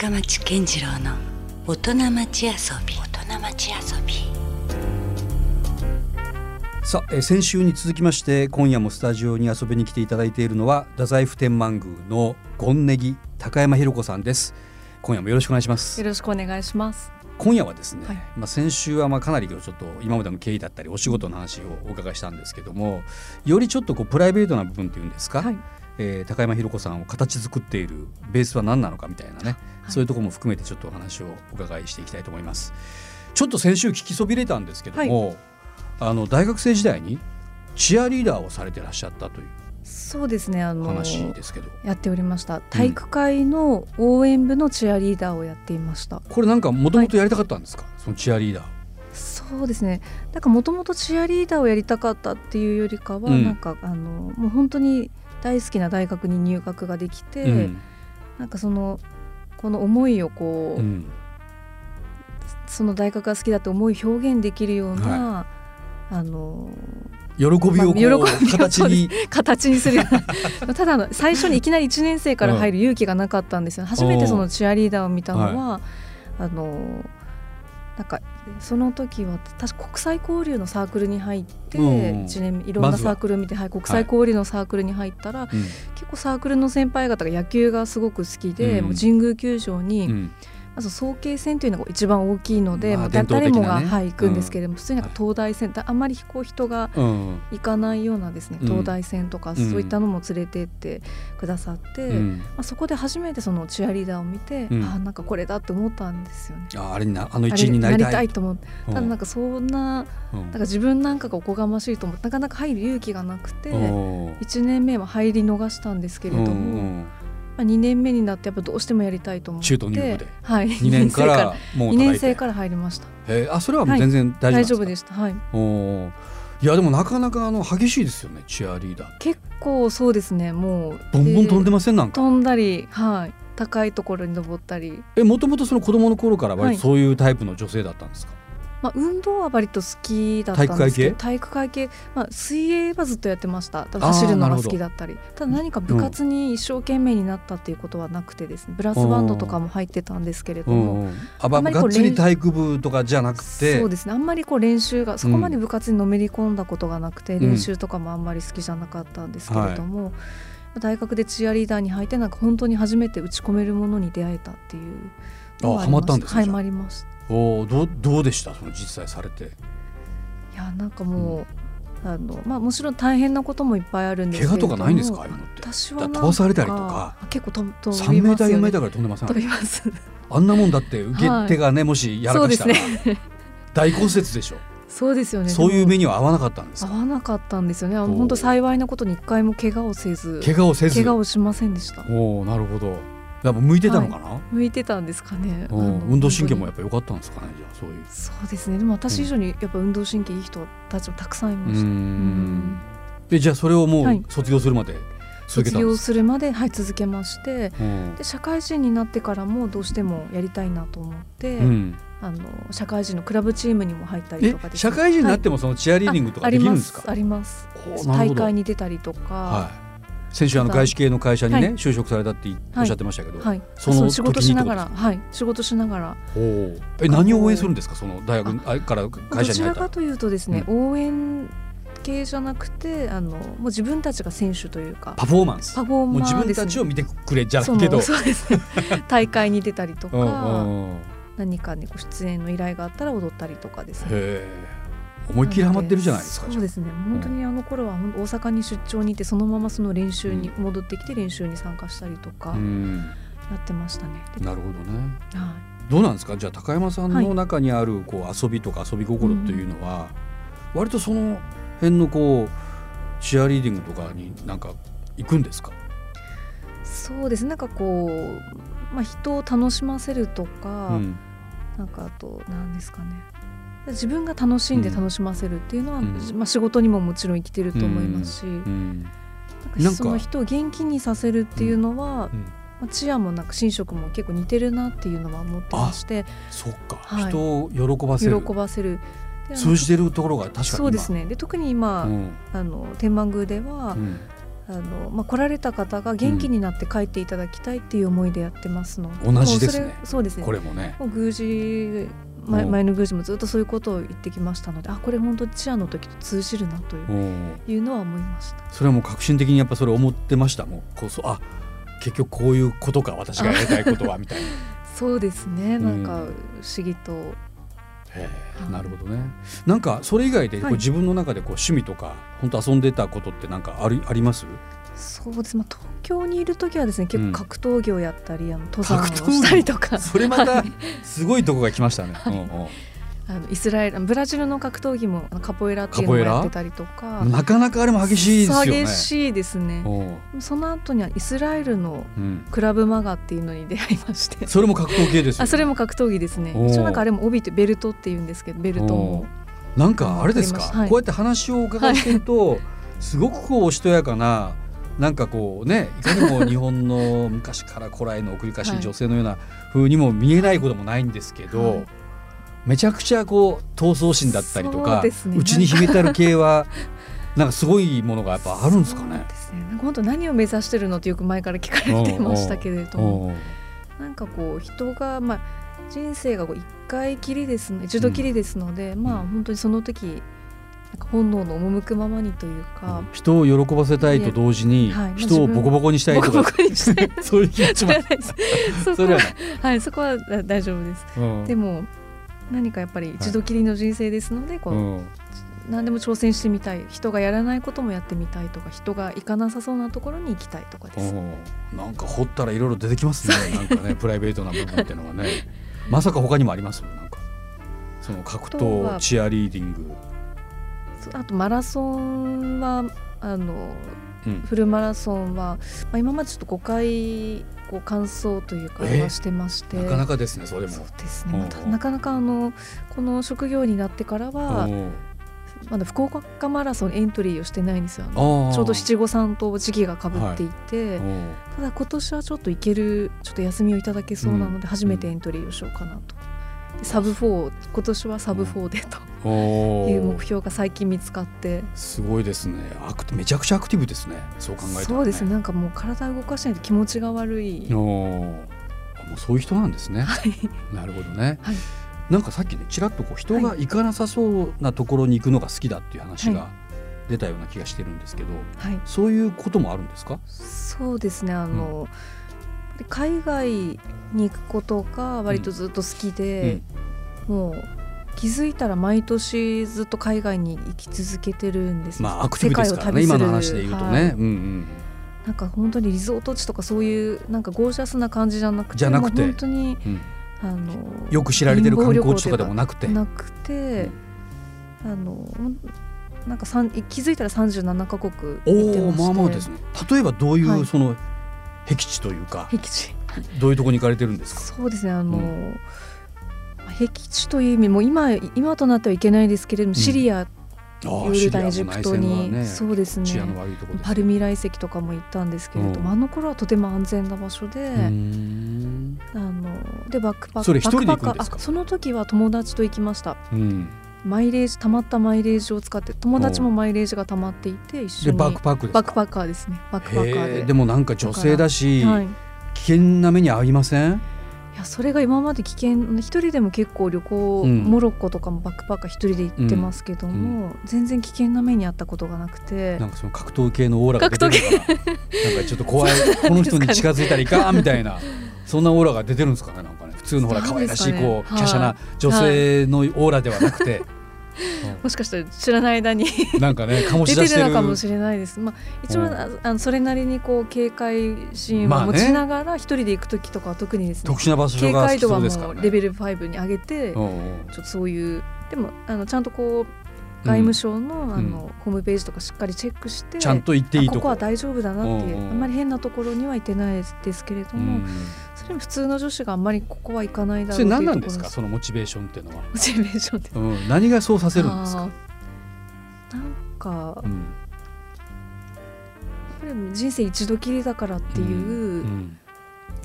深町健次郎の大人町遊び。大人町遊び。さあ、えー先週に続きまして今夜もスタジオに遊びに来ていただいているのは太宰府天満宮の権ネギ高山弘子さんです。今夜もよろしくお願いします。よろしくお願いします。今夜はですね、はい。まあ先週はまあかなりちょっと今までの経緯だったりお仕事の話をお伺いしたんですけどもよりちょっとこうプライベートな部分っていうんですか、はい。えー高山弘子さんを形作っているベースは何なのかみたいなね、はいそういうところも含めてちょっとお話をお伺いしていきたいと思いますちょっと先週聞きそびれたんですけども、あの大学生時代にチアリーダーをされてらっしゃったというそうですね。あの話ですけど、やっておりました。体育会の応援部のチアリーダーをやっていました。これなんかもともとやりたかったんですか、そのチアリーダーそうですね。なんかもともとチアリーダーをやりたかったっていうよりかは、うんなんかあのもう本当に大好きな大学に入学ができて、うん。なんかそのこの思いをこう、うん。その大学が好きだって思いを表現できるような、あの喜びをまあ喜びを形に。形にするような。ただあの最初にいきなり1年生から入る勇気がなかったんですよ、初めてそのチアリーダーを見たのは、あのなんかその時は確か国際交流のサークルに入って、うん一年いろんなサークルを見て、はい、国際交流のサークルに入ったら、うん。結構サークルの先輩方が野球がすごく好きで、うん。もう神宮球場に、うんまず早慶戦というのが一番大きいので、まあ誰もが、はい、行くんですけれども、普通になんか東大戦あんまりこう人がうん。行かないようなですね、うん東大戦とか、ん。そういったのも連れてってくださって、うん。まあ、そこで初めてそのチアリーダーを見て、うん。あなんかこれだって思ったんですよね。ああれになあの一員になりたい。と思って。うん。ただなんかそんなうん。なんか自分なんかがおこがましいと思ってなかなか入る勇気がなくて、うん。1年目は入り逃したんですけれども、うんうんまあ、2年目になってやっぱどうしてもやりたいと思って。中途入部で。はい、2年からもう2叩いて。年生から入りました。へー。あそれは全然大丈夫ですか、丈夫でした。はい。おー。いやでもなかなかあの激しいですよねチアリーダー。結構そうですねもう。ボンボン飛んでまません？なんか。飛んだりはい。高いところに登ったり、えもともとその子供の頃からそういうタイプの女性だったんですか、まあ、運動は割と好きだったんですけど体育会系、まあ、水泳はずっとやってました。走るのが好きだったり。ただ何か部活に一生懸命になったっていうことはなくてですね。ブラスバンドとかも入ってたんですけれども、うんうん、あまりこうがっつり体育部とかじゃなくて？そうですね。あんまりこう練習がそこまで部活にのめり込んだことがなくて、ん。練習とかもあんまり好きじゃなかったんですけれども、大学でチアリーダーに入ってなんか本当に初めて打ち込めるものに出会えたっていうのがありました。はいじゃあ。ハマりましたおーどうどうでした？その実際されて。いやなんかもう、あのまあもちろん大変なこともいっぱいあるんです怪けれども。我とかないんですか？ああいうのって。私は飛ばされたりとか。あ結構飛飛3メーター4びますよね。メーターぐらい飛んでません飛びます。あんなもんだって受け手がね、もしやらかしたら、ね。大骨折でしょ？そうですよね。そういうで目には合わなかったんです合わなかったんですよね。本当幸いなことに一回も怪我をせず。怪我をせず。怪我をしませんでした。おおなるほどやっぱ向いてたのかな、向いてたんですかね。運動神経もや本っぱ良かったんですかねじゃあそういう。そうですね。でも私以上にやっぱ運動神経いい人たちもたくさんいました。ん。でじゃあそれをもはい。う卒業するまで続け卒業たんですするまではい続けまして、うん。で社会人になってからもどうしてもやりたいなと思って、うん。あの社会人のクラブチームにも入ったりえとかですね。社会人になっはてもそのチアリーディングとかできるんですか、あありますあります。大会に出たりとか、はい先週あの外資系の会社にね、はい。就職されたっておっしゃってましたけど、はい、そのそう仕事しながらはい。仕事しながら。ほう。え何を応援するんですか？その大学あから会社どちに入った。らかというとですね、応援系じゃなくてあのもう自分たちが選手というかパフォーマンス。パフォーマーもう自分たちを見てくれじゃなそいけど。の そうです。ね大会に出たりとか、うんうんうん。何かねご出演の依頼があったら踊ったりとかですね思いっきりハマってるじゃないですか。そうですね。本当にあの頃は大阪に出張にいてそのままその練習に戻ってきて練習に参加したりとかうん。やってましたね。でなるほどね。はどうなんですか？じゃあ高山さんの中にあるこう遊びとか遊び心っていうのは、割とその辺のこうチアリーディングとかになんか行くんですか？い、そうですね。なんかこう、まあ、人を楽しませるとか、うん。なんかあと何ですかね自分が楽しんで楽しませるっていうのは、うん。まあ、仕事にももちろん生きてると思いますし、うん。なん。なんかか。その人を元気にさせるっていうのは、うん。まあ、チアもなんか寝食も結構似てるなっていうのは思ってましてそっか、はい。人を喜ばせる。喜ばせる。通じてるところが確かに今。そうですね。で特に今、うん。あの天満宮では、うん。あのまあ、来られた方が元気になって帰っていただきたいっていう思いでやってますので、同じですね。そうですね。これもね。もう宮司前前の宮司もずっとそういうことを言ってきましたのであこれ本当チアの時と通じるなといういうのは思いました。それはもう革新的にやっぱそれ思ってましたもうこうそうあ結局こういうことか私がやりたいことはみたいな。そうですねなんかうん不思議と、へえなるほどね。なんかそれ以外でこうはい自分の中でこう趣味とか本当遊んでたことってなんかありあります？そうです、まあ、東京にいる時はですね結うん。構格闘技をやったり、あの登山をしたりとか。それまたはい。すごいとこが来ましたね。うんうん。あのイスラエルブラジルの格闘技もカポエラっていうのをやってたりとか。なかなかあれも激しいですよね。激しいですね。その後にはイスラエルのうん。クラブマガっていうのに出会いまして。それも格闘系ですよ、あそれも格闘技ですね。一応なんかあれも帯ってベルトっていうんですけどベルトもなんかあれですか、はい。こうやって話を伺ってると、すごくこうおしとやかななんかこうねいかにも日本の昔から古来の送り返しはい女性のような風にも見えないこともないんですけど、はい。めちゃくちゃこう闘争心だったりとかですね。内に秘めたる系はなんかすごいものがやっぱあるんですかね。ですね。本当何を目指してるのってよく前から聞かれてましたけれどもなんかこう人がまあ人生がこう一回きりですの一度きりですので、まあ本当にその時本能の赴くままにというか、人を喜ばせたいと同時にはい。人をボコボコにしたいとか。そういう気持ちも はないそこは大丈夫です。うん。でも何かやっぱり一度きりの人生ですので、こううん。何でも挑戦してみたい。人がやらないこともやってみたいとか人が行かなさそうなところに行きたいとかです。なんか掘ったらいろいろ出てきますね。なんかねプライベートな部分っていうのがね。まさか他にもあります？なんか。その格闘チアリーディング、あとマラソンはあのうん、フルマラソンは、まあ、今までちょっと5回こう完走というかしてまして、なかなかですねそれも。そうですね、うん。またなかなかあのこの職業になってからはまだ福岡マラソンエントリーをしてないんですよ。ちょうど七五三と時期がかぶっていて、おーただ今年はちょっと行けるちょっと休みをいただけそうなので初めてエントリーをしようかなと。でサブ4今年はサブ4でとおー。いう目標が最近見つかって。すごいですね。アクテめちゃくちゃアクティブですね。そう考えたら、ね、そうですね。なんかもう体を動かしないと気持ちが悪い。もうそういう人なんですね。はい。なるほどね、はい。なんかさっきねちらっとこう人が行かなさそうなところに行くのが好きだっていう話がは出たような気がしてるんですけど、はい。そういうこともあるんですか？そうですね。あの、海外に行くことが割とずっと好きで、もう気づいたら毎年ずっと海外に行き続けてるんですよ。まあアクティブですからね今の話で言うとね、はい。うんうんなんか本当にリゾート地とかそういうなんかゴージャスな感じじゃなくてじゃなくて。本当にうん。あのよく知られてる観光地とかでもなくて。なくて、あのなんか気づいたら37カ国お行ってまして。おまあまあですね。例えばどういう、はい。その僻地というか僻地。どういうところに行かれてるんですか？そうですねあの、う僻地という意味も今今となってはいけないですけれども、ん。シリアあヨルダンエジプトに、ね、そうですね。の悪いところですパルミラ遺跡とかも行ったんですけれども、うんあの頃はとても安全な場所で、あのでバックパックそれ一人で行くんバックパッカーですかあその時は友達と行きました。うんマイレージたまったマイレージを使って友達もマイレージがたまっていて一緒に。でバックパックですか？バックパッカーですね。バックパッカーで。でもなんか女性だし、はい、い危険な目に遭いません？やそれが今まで危険一人でも結構旅行、うんモロッコとかもバックパッカー一人で行ってますけども、全然危険な目に遭ったことがなくて。なんかその格闘系のオーラが出てる。からなんかちょっと怖い。この人に近づいたらいかんみたいな。そんなオーラが出てるんですかねなんか通のほら可愛らしいこうはい。華奢な女性のオーラではなくて、もしかしたら知らない間にうんなんかね醸し出してる。るのかもしれないです。まあ、一応、うん。ああのそれなりにこう警戒心を持ちながら一人で行く時とかは特にですね。特殊な場所警戒度はもそうレベル5に上げて、ちょっとそういうでもあのちゃんとこう外務省の,、あのホームページとかしっかりチェックしてちゃんと行っていいとあここは大丈夫だなっていう、あんまり変なところには行ってないですけれども、うんそれも普通の女子があんまりここは行かないだそれろうっていうところ何なんですか？そのモチベーションっていうのは、モチベーションでうん、何がそうさせるんですか、なんか、うん。人生一度きりだからっていう、うん。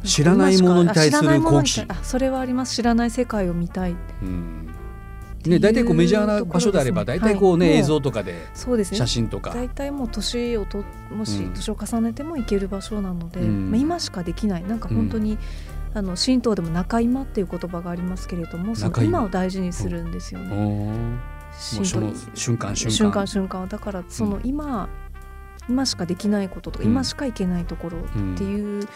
知らないものに対する好奇。あ知らないものに対あそれはあります。知らない世界を見たい。うんね、大体こうメジャーな場所であれば大体こうね、はい。映像とかでそうですね。写真とか、大体もう年をともしうん。年を重ねても行ける場所なので、うん。まあ、今しかできない。なんか本当に、あの神道でも中今っていう言葉がありますけれどもその中今今を大事にするんですよおね。うその瞬間瞬間。瞬間瞬間。だからその今、今しかできないこととか、うん。今しか行けないところっていう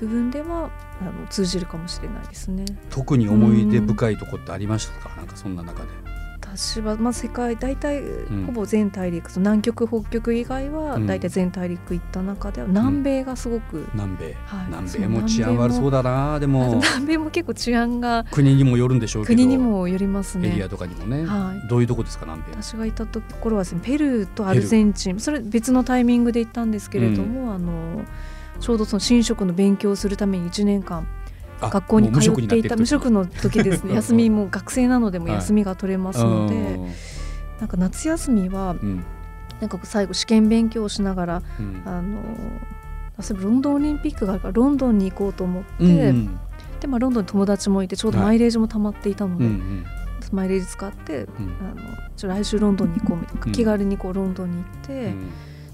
部分では、あの通じるかもしれないですね。特に思い出深いとこってありましたか、なんかそんな中で。私は、まあ、世界大体ん。ほぼ全大陸、南極北極以外はうん。大体全大陸行った中では南米がすごく、南米、はい。南米も治安悪そうだだな。でも。南米も結構治安が国にもよるんでしょうけど。国にもよりますね。エリアとかにもね、はい。どういうとこですか？南米。私がいたところはですねペルーとアルゼンチン。それ別のタイミングで行ったんですけれども、あのちょうどその神職の勉強をするために1年間あ学校に通っていた無職の時ですうんね。休みも学生なのでもはい。休みが取れますので、なんか夏休みはうん。なんか最後試験勉強をしながらうん。あのそういえばロンドンオリンピックがあるからロンドンに行こうと思って、うんうん。でまあ、ロンドンに友達もいてちょうどはい。マイレージも溜まっていたので、うんうん。マイレージ使ってうん。あのちょ来週ロンドンに行こうみたいな、うん。気軽にこうロンドンに行って、うん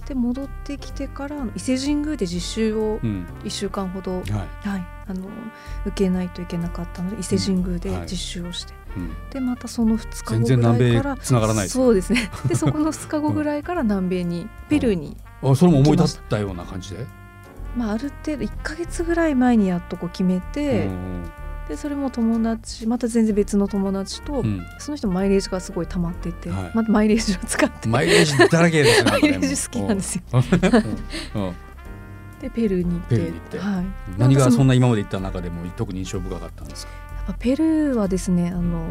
で戻ってきてから伊勢神宮で実習をうん。1週間ほど、はい。はい、あの受けないといけなかったので伊勢神宮でうん。はい。実習をして、うん。でまたその2日全後ぐらいからつながらないそうですね。でそこの2日後ぐらいから南米に、ペルーに、あそれも思い立ったような感じで、まあ、ある程度1か月ぐらい前にやっとこう決めて、うんでそれも友達また全然別の友達と、うん。その人もマイレージがすごい溜まってて、はい。またマイレージを使って。マイレージだらけですね マイレージ好きなんですよ。でペルーに行ってはい、何がそんなな今まで行った中でも特に印象深かったんですか、やっぱペルーはですねあの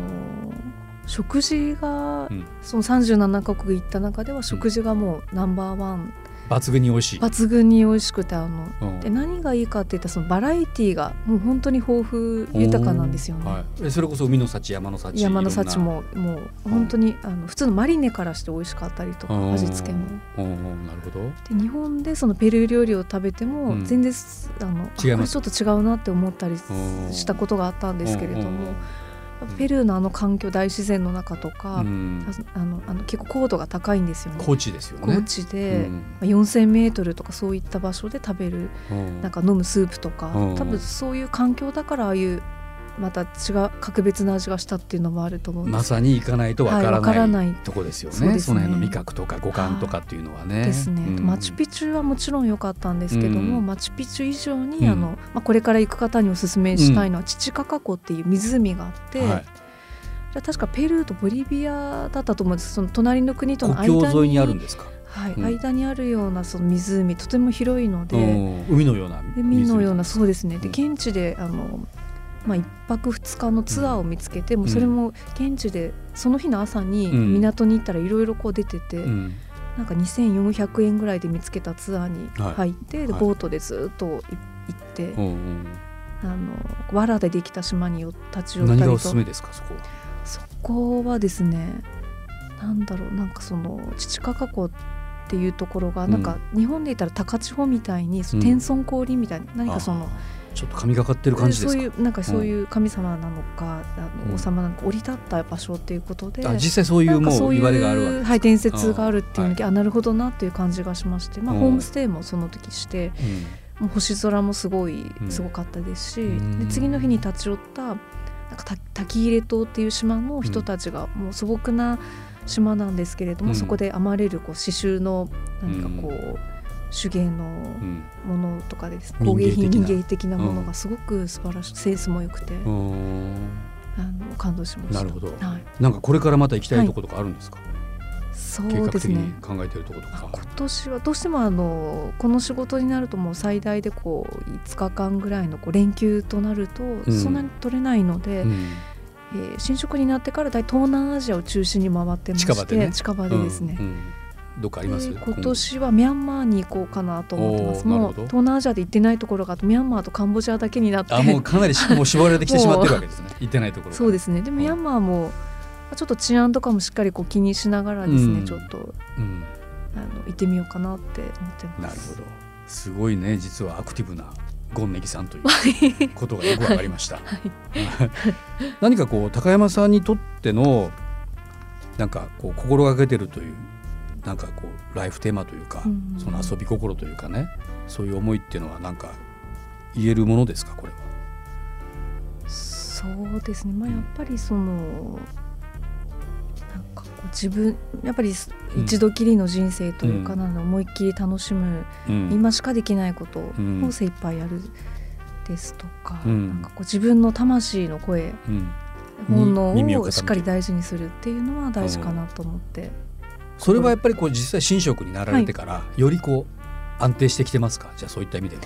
食事が、うん。その37カ国行った中では食事がもうナンバーワン、抜群に美味しい、抜群に美味しくてあのうん。で何がいいかっていったらそのバラエティーがもう本当に豊富豊かなんですよね。はい、えそれこそ海の幸山の幸山の幸ももう本当にあの普通のマリネからして美味しかったりとかうん。味付けも。うんうんなるほどで日本でそのペルー料理を食べてもうん全然す、あのあ違いちょっと違うなって思ったりうんしたことがあったんですけれども、うんペルーのあの環境大自然の中とか、うん。あのあの結構高度が高いんですよね。高知ですよね。高地で、うん。まあ、4,000メートルとかそういった場所で食べるうん。なんか飲むスープとか、うん。多分そういう環境だからああいうまた違う格別な味がしたっていうのもあると思うんで。ますさに行かないとわからはいわからない,、ないとこですよね。ね。その辺の味覚とか五感とかっていうのはね。ですね、うん。マチュピチュはもちろん良かったんですけども、うん。マチュピチュ以上に、うん。あのまあ、これから行く方におすすめしたいのは、チチカカ湖っていう湖があって、はい、確かペルーとボリビアだったと思うんです。その隣の国との間ににあるんですか？はいうん。間にあるようなその湖とても広いので、うん海のような海のようなそそうですね。でうん。現地であの、まあ、1泊2日のツアーを見つけて、もうそれも現地でその日の朝にうん。港に行ったらいろいろこう出てて、うん。なんか2400円ぐらいで見つけたツアーに入って、ではい。ボートでずっとい行って、うんうんあの藁でできた島によ立ち寄ったりと。何がおすすめですかそこは？そこはですねなんだろうなんかその父カカ湖っていうところが、うんなん。か日本で言ったら高千穂みたいにうん。天孫降臨みたいな、何かそのあーちょっと神がかってる感じですか？そういうなんかそういう神様なのか、あうん。の王様なのか降り立った場所っていうことで。あ実際そういうもう言われがあるわけ。はい、伝説があるっていうのあで、あなるほどなっていう感じがしまして、まあ、うん。ホームステイもその時してもう星空もすごいうん。すごかったですし、うん。で次の日に立ち寄ったなんかた滝入れ島っていう島の人たちがもう素朴な島なんですけれども、うん。そこで編まれるこう刺繍の何かこう、手芸のうん。ものとかです、民芸的な。工芸品民芸的なものうんがすごく素晴らしいセンスも良くて、うん。あの感動しました。なるほど。はい、なんかこれからまた行きたいところとかあるんですか？そう計画的ですねに考えてるところとか。あ今年はどうしてもあのこの仕事になるともう最大でこう5日間ぐらいのこう連休となるとん。そんなに取れないので、うん。えー新職になってから大体東南アジアを中心に回ってまして近場でね。近場でですね、うんうんどっかあります？で今年はミャンマーに行こうかなと思ってますもう東南アジアで行ってないところがあとミャンマーとカンボジアだけになってあもうかなりしもう絞られてきてしまってるわけですね。行ってないところが。そうですねでうんミャンマーもちょっと治安とかもしっかりこう気にしながらですね、うんちょっとうん。あの行ってみようかなって思ってます。なるほど。すごいね実はアクティブなゴンネギさんということがよくわかりました。はい 何かこう高山さんにとってのなんかこう心がけてるというなんかこうライフテーマというか、うん、その遊び心というかねそういう思いっていうのはなんか言えるものですかこれは？そうですね、まあ、やっぱりその、なん自分やっぱり一度きりの人生というか、なの思いっきり楽しむ、うん、今しかできないことを精一杯やるですとか,、なんかこう自分の魂の声、本能をしっかり大事にするっていうのは大事かなと思って。それはやっぱりこう実際寝食になられてから、よりこう安定してきてますか？じゃあそういった意味では。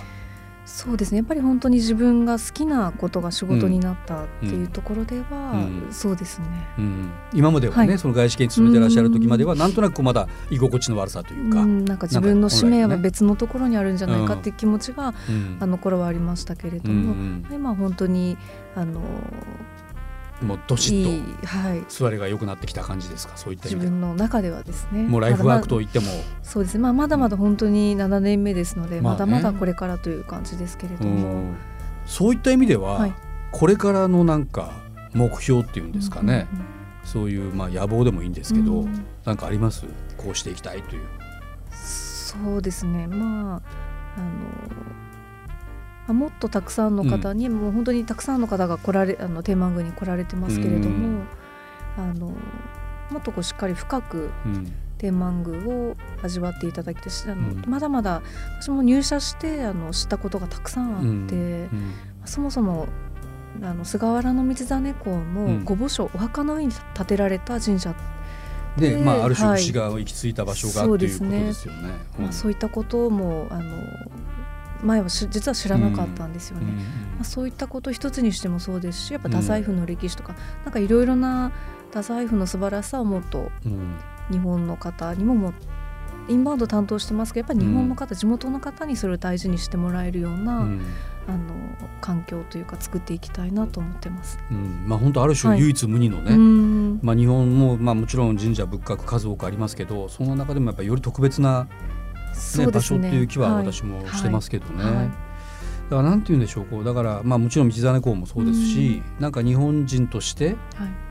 そうですね。やっぱり本当に自分が好きなことが仕事になったっていうところでは、うん。うん、そうですね、うん、今まではね、はい、その外資系に勤めてらっしゃる時までは、なんとなくまだ居心地の悪さというか、なんか自分の使命は別のところにあるんじゃないかっていう気持ちが、あの頃はありましたけれども、今本当にあのもうどしっと座りが良くなってきた感じですか？そういった自分の中ではですね。もうライフワークといっても、まそうですね、まあ、まだまだ本当に7年目ですので、まだまだこれからという感じですけれども、そういった意味では、はい、これからのなんか目標っていうんですかね、うんうんうん、そういうまあ野望でもいいんですけど、うん、なんかあります？こうしていきたいという。そうですね。まああのもっとたくさんの方に、うん、もう本当にたくさんの方が来られあの天満宮に来られてますけれども、あのもっとこうしっかり深く天満宮を味わっていただきてあの、まだまだ私も入社してあの知ったことがたくさんあって、そもそもあの菅原道真公の御墓所、お墓の上に建てられた神社で、まあ、ある種牛が行き着いた場所が、はい、というですよね。まあ、そういったこともあの前は実は知らなかったんですよね、まあ、そういったこと一つにしてもそうですしやっぱ太宰府の歴史とか、うん、なんかいろいろな太宰府の素晴らしさをもっと日本の方にももインバウンド担当してますけどやっぱり日本の方、うん、地元の方にそれを大事にしてもらえるような、うん、あの環境というか作っていきたいなと思ってます。うん。まあ、本当ある種唯一無二のね、はい、まあ、日本も、まあ、もちろん神社仏閣数多くありますけどその中でもやっぱりより特別なね、ね。場所っていう気は私もしてますけどね。はい。はい、だからなんて言うんでしょうこうだからまあもちろん道真公もそうですし、ん。なんか日本人として、はい、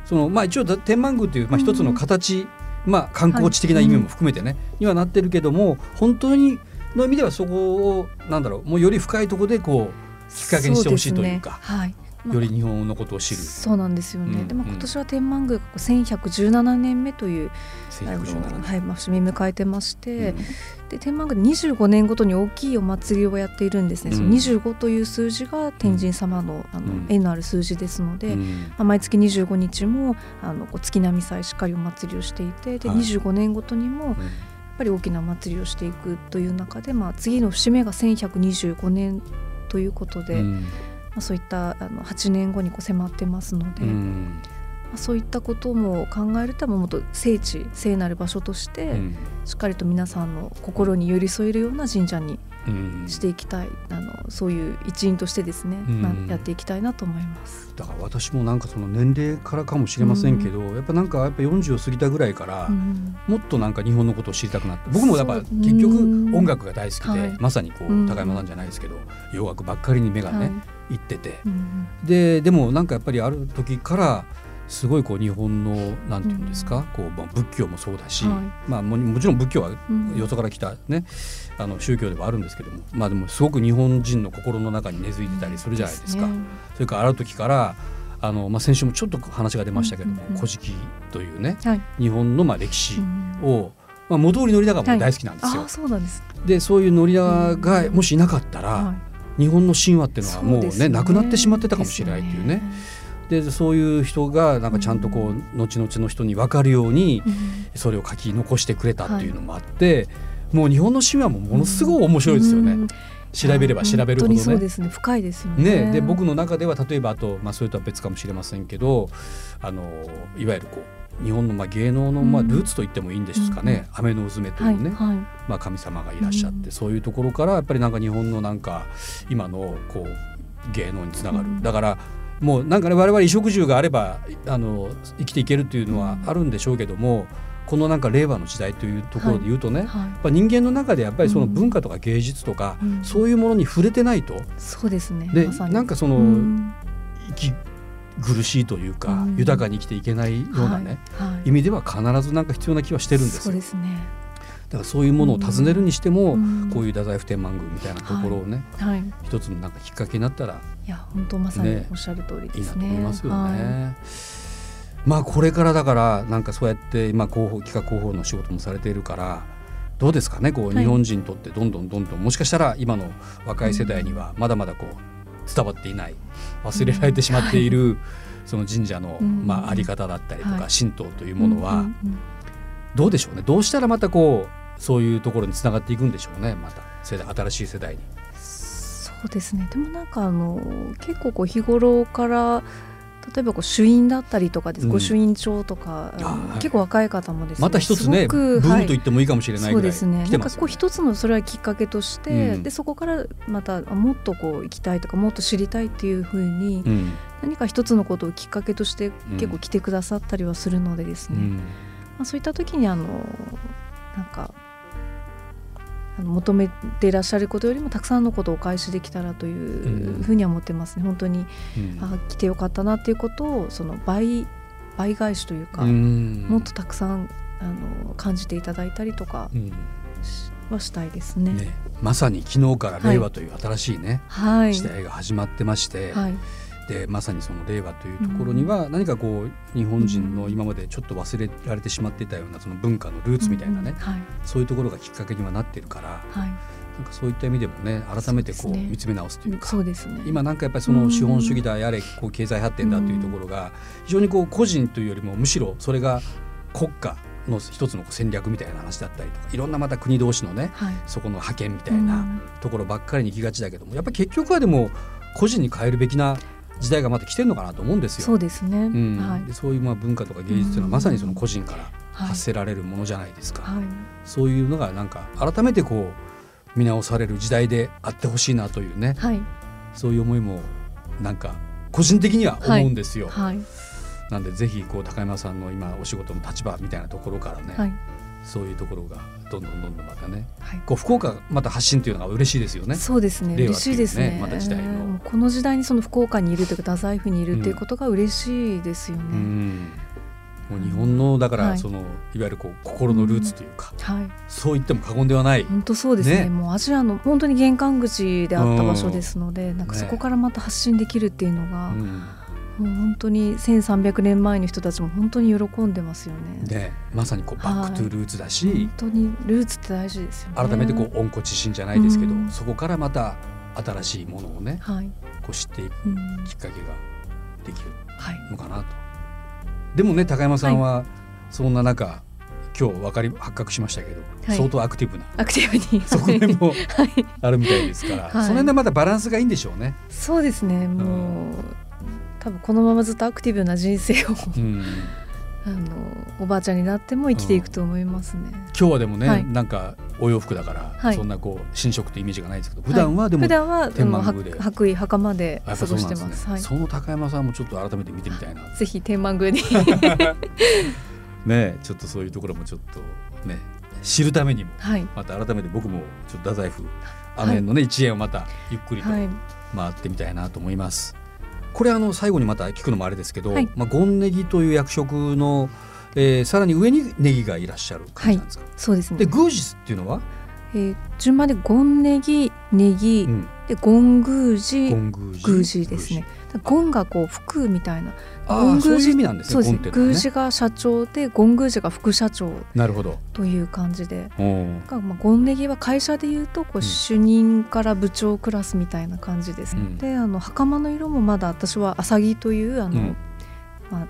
そのまあ一応天満宮っていうまあ一つの形、まあ観光地的な意味も含めてね、にはなってるけども本当にの意味ではそこをなんだろうもうより深いところでこうきっかけにしてほしいというか。はいより日本のことを知る、そうなんですよね、うん、でも今年は天満宮が1117年目というあの、はい、節目迎えてまして、うん、で天満宮25年ごとに大きいお祭りをやっているんですね、うん、その25という数字が天神様のあの、縁のある数字ですので、まあ、毎月25日もあの月並祭しっかりお祭りをしていてで、はい、25年ごとにも、やっぱり大きな祭りをしていくという中で、まあ、次の節目が1125年ということで、あ、そういったあの8年後にこう迫ってますので、まあ、そういったことも考えるともっと聖地聖なる場所として、しっかりと皆さんの心に寄り添えるような神社にしていきたい、あのそういう一員としてですね、やっていきたいなと思います。だから私もなんかその年齢からかもしれませんけど、やっぱなんかやっぱ40を過ぎたぐらいから、もっとなんか日本のことを知りたくなって僕もやっぱ結局音楽が大好きで、まさにこう高山さんじゃないですけど、洋楽ばっかりに目がね、行ってて、ででもなんかやっぱりある時からすごいこう日本のなんていうんですか、こうまあ、仏教もそうだし、まあ、ももちろん仏教はよそから来たね、あの宗教ではあるんですけどもまあでもすごく日本人の心の中に根付いてたりするじゃないですか。それからある時からあの、まあ、先週もちょっと話が出ましたけども「古事記」というね、日本のまあ歴史を、まあ、元織宣長も大好きなんですよ。そうなんです。でそういう宣長がもしいなかったら、日本の神話っていうのはもうねうね。なくなってしまってたかもしれないっていうね。でそういう人がなんかちゃんとこう、後々の人に分かるようにそれを書き残してくれたっていうのもあって、もう日本の神話もものすごい面白いですよね。調べれば調べるほどね。そうですね。深いですよね。ねで僕の中では例えばあと、まあ、それとは別かもしれませんけどあのいわゆるこう日本のまあ芸能のまあルーツと言ってもいいんですかね、うん、雨のうめというね、はいはい、まあ、神様がいらっしゃって、うん、そういうところからやっぱりなんか日本のなんか今のこう芸能につながる、うん、だからもうなんかね我々衣食住があればあの生きていけるというのはあるんでしょうけども、このなんか令和の時代というところで言うとね、はい。はい、人間の中でやっぱりその文化とか芸術とか、うん、そういうものに触れてないと、そうですねで、ま、なんかその、うん、生き苦しいというか、うん、豊かに生きていけないようなね、はい。はい、意味では必ずなんか必要な気はしてるんですそうですねだからそういうものを尋ねるにしても、うん、こういう太宰府天満宮みたいなところをね、はい、一つのなんかきっかけになったらいや本当まさにおっしゃる通りですね。ねいいなと思いますよね。まあこれからだからなんかそうやって今広報企画広報の仕事もされているからどうですかねこう日本人にとってどんどんどんどんもしかしたら今の若い世代にはまだまだこう伝わっていない忘れられてしまっているその神社のまああり方だったりとか神道というものはどうでしょうね。どうしたらまたこうそういうところにつながっていくんでしょうねまた。世代新しい世代に。そうですね。でもなんかあの結構こう日頃から例えばこう主院だったりとかです、うん、ご主院長とか、はい、結構若い方もです、ね、また一つねブームと言ってもいいかもしれないぐらい、はい、そうですね。なんかこう一つのそれはきっかけとして、うん、でそこからまたもっとこう行きたいとかもっと知りたいっていうふうに、ん、何か一つのことをきっかけとして結構来てくださったりはするのでですね、まあ、そういった時にあのなんか求めていらっしゃることよりもたくさんのことをお返しできたらというふうには思ってますね、本当に、うん、あ来てよかったなっていうことをその倍倍返しというか、うん、もっとたくさんあの感じていただいたりとか、はしたいですね、ね、まさに昨日から令和という新しいね、はい、時代が始まってまして、はい、でまさにその令和というところには何かこう日本人の今までちょっと忘れられてしまっていたようなその文化のルーツみたいなね、はい、そういうところがきっかけにはなってるから、はい、なんかそういった意味でもね改めてこう見つめ直すというかそうですね、今なんかやっぱりその資本主義だやれこう経済発展だというところが非常にこう個人というよりもむしろそれが国家の一つの戦略みたいな話だったりとかいろんなまた国同士のね、はい、そこの覇権みたいなところばっかりに行きがちだけどもやっぱり結局はでも個人に変えるべきな時代がまた来てるのかなと思うんですよ。そうですね、うん。はい、そういうまあ文化とか芸術というのはまさにその個人から発せられるものじゃないですか。はい、そういうのがなんか改めてこう見直される時代であってほしいなというね、はい、そういう思いもなんか個人的には思うんですよ。はい、なんでぜひこう高山さんの今お仕事の立場みたいなところからね、そういうところがどんどんどんどんまたね、はい、こう福岡また発信っていうのが嬉しいですよね。そうですね。嬉しいですね。また時代の、この時代にその福岡にいるというか太宰府にいるっていうことが嬉しいですよね。うん、もう日本のだからその、はい、いわゆるこう心のルーツというか、うん、はい、そう言っても過言ではない。本当そうですね。ねもうアジアの本当に玄関口であった場所ですので、なんかそこからまた発信できるっていうのが。うんもう本当に1300年前の人たちも本当に喜んでますよね。でまさにこうバックトゥルーツだし、はい、本当にルーツって大事ですよね。改めてこう温故知新じゃないですけど、うん、そこからまた新しいものをね、はい、こう知っていくきっかけができるのかなと。はい、でもね高山さんはそんな中、今日分かり発覚しましたけど、はい、相当アクティブなアクティブに。そこでも あるみたいですから、はい、その辺でまたバランスがいいんでしょうね。そうですね。もう、うん多分このままずっとアクティブな人生をうん、あのおばあちゃんになっても生きていくと思いますね。うん、今日はでもね、はい、なんかお洋服だから、はい、そんなこう新色ってイメージがないですけど普段はでも、はい、普段は天満宮で。白衣袴で過ごしてます。そ、ね,、その高山さんもちょっと改めて見てみたいな。ぜひ天満宮に。ねちょっとそういうところもちょっとね知るためにも、はい、また改めて僕もちょっと太宰府あの辺のね、一円をまたゆっくりと回ってみたいなと思います。これあの最後にまた聞くのもあれですけど、はい、まあ、ゴンネギという役職の、えー、さらに上にネギがいらっしゃる感じなんですか、はい、そうですね。で宮司っていうのは、えー、順番でゴンネギネギ、うん、でゴン宮司。宮司ですねゴンがこう服みたいなゴン宮司なんですね。宮司が社長でゴン宮司が副社長なるほどという感じで、まあゴンネギは会社でいうとこう主任から部長クラスみたいな感じです。うん、で、あの袴の色もまだ私は浅木というあの、うん、まあ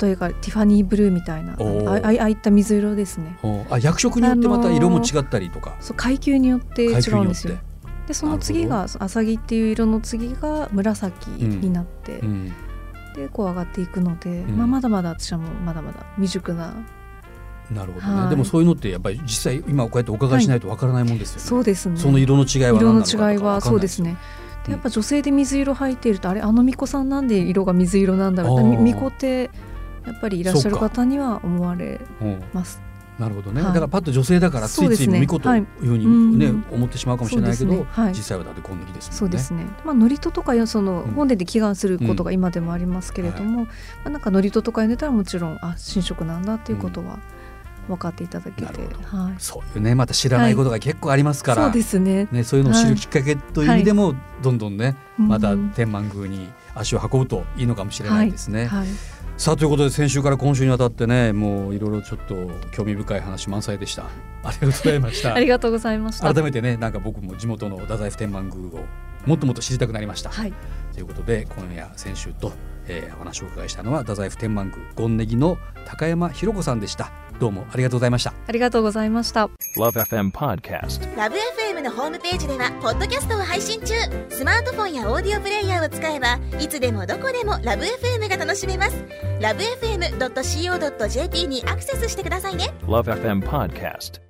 例えばティファニーブルーみたいなあああいった水色ですね。あ役職によってまた色も違ったりとか。そう階級によって違うんですよ。でその次が浅木っていう色の次が紫になって、うん、でこう上がっていくので、うん、まあ、まだまだ私はもうまだまだ未熟な。なるほどね、はい、でもそういうのってやっぱり実際今こうやってお伺いしないとわからないもんですよね、はい、そうですね。その色の違いは色の違いはそうですね。でやっぱ女性で水色入っていると、あれあの巫女さんなんで色が水色なんだろう巫女ってやっぱりいらっしゃる方には思われます。なるほどね、はい、だからパッと女性だからついつい巫女というふうにね、思ってしまうかもしれないけど、ね。はい、実際はだって金ネギですもんね。そうですね。まあ祝詞とかその本殿で祈願することが今でもありますけれども、うん。うん、まあなんか祝詞とか読んでたらもちろんあ神職なんだっていうことは。分かっていただけて、はい、そういうねまた知らないことが結構ありますから、そうですね。ねそういうのを知るきっかけという意味でも、どんどんねまた天満宮に足を運ぶといいのかもしれないですね。はい。さあということで先週から今週にわたってねもういろいろちょっと興味深い話満載でした。ありがとうございました。ありがとうございました。改めてねなんか僕も地元の太宰府天満宮をもっともっと知りたくなりました、はい、ということで今夜先週と、えー、お話をお伺いしたのは太宰府天満宮権ネギの高山ひ子さんでした。どうもありがとうございました。ありがとうございました。LoveFM Podcast LoveFM のホームページではポッドキャストを配信中。スマートフォンやオーディオプレイヤーを使えばいつでもどこでも LoveFM が楽しめます。LoveFM.co.jp にアクセスしてくださいね。LoveFM Podcast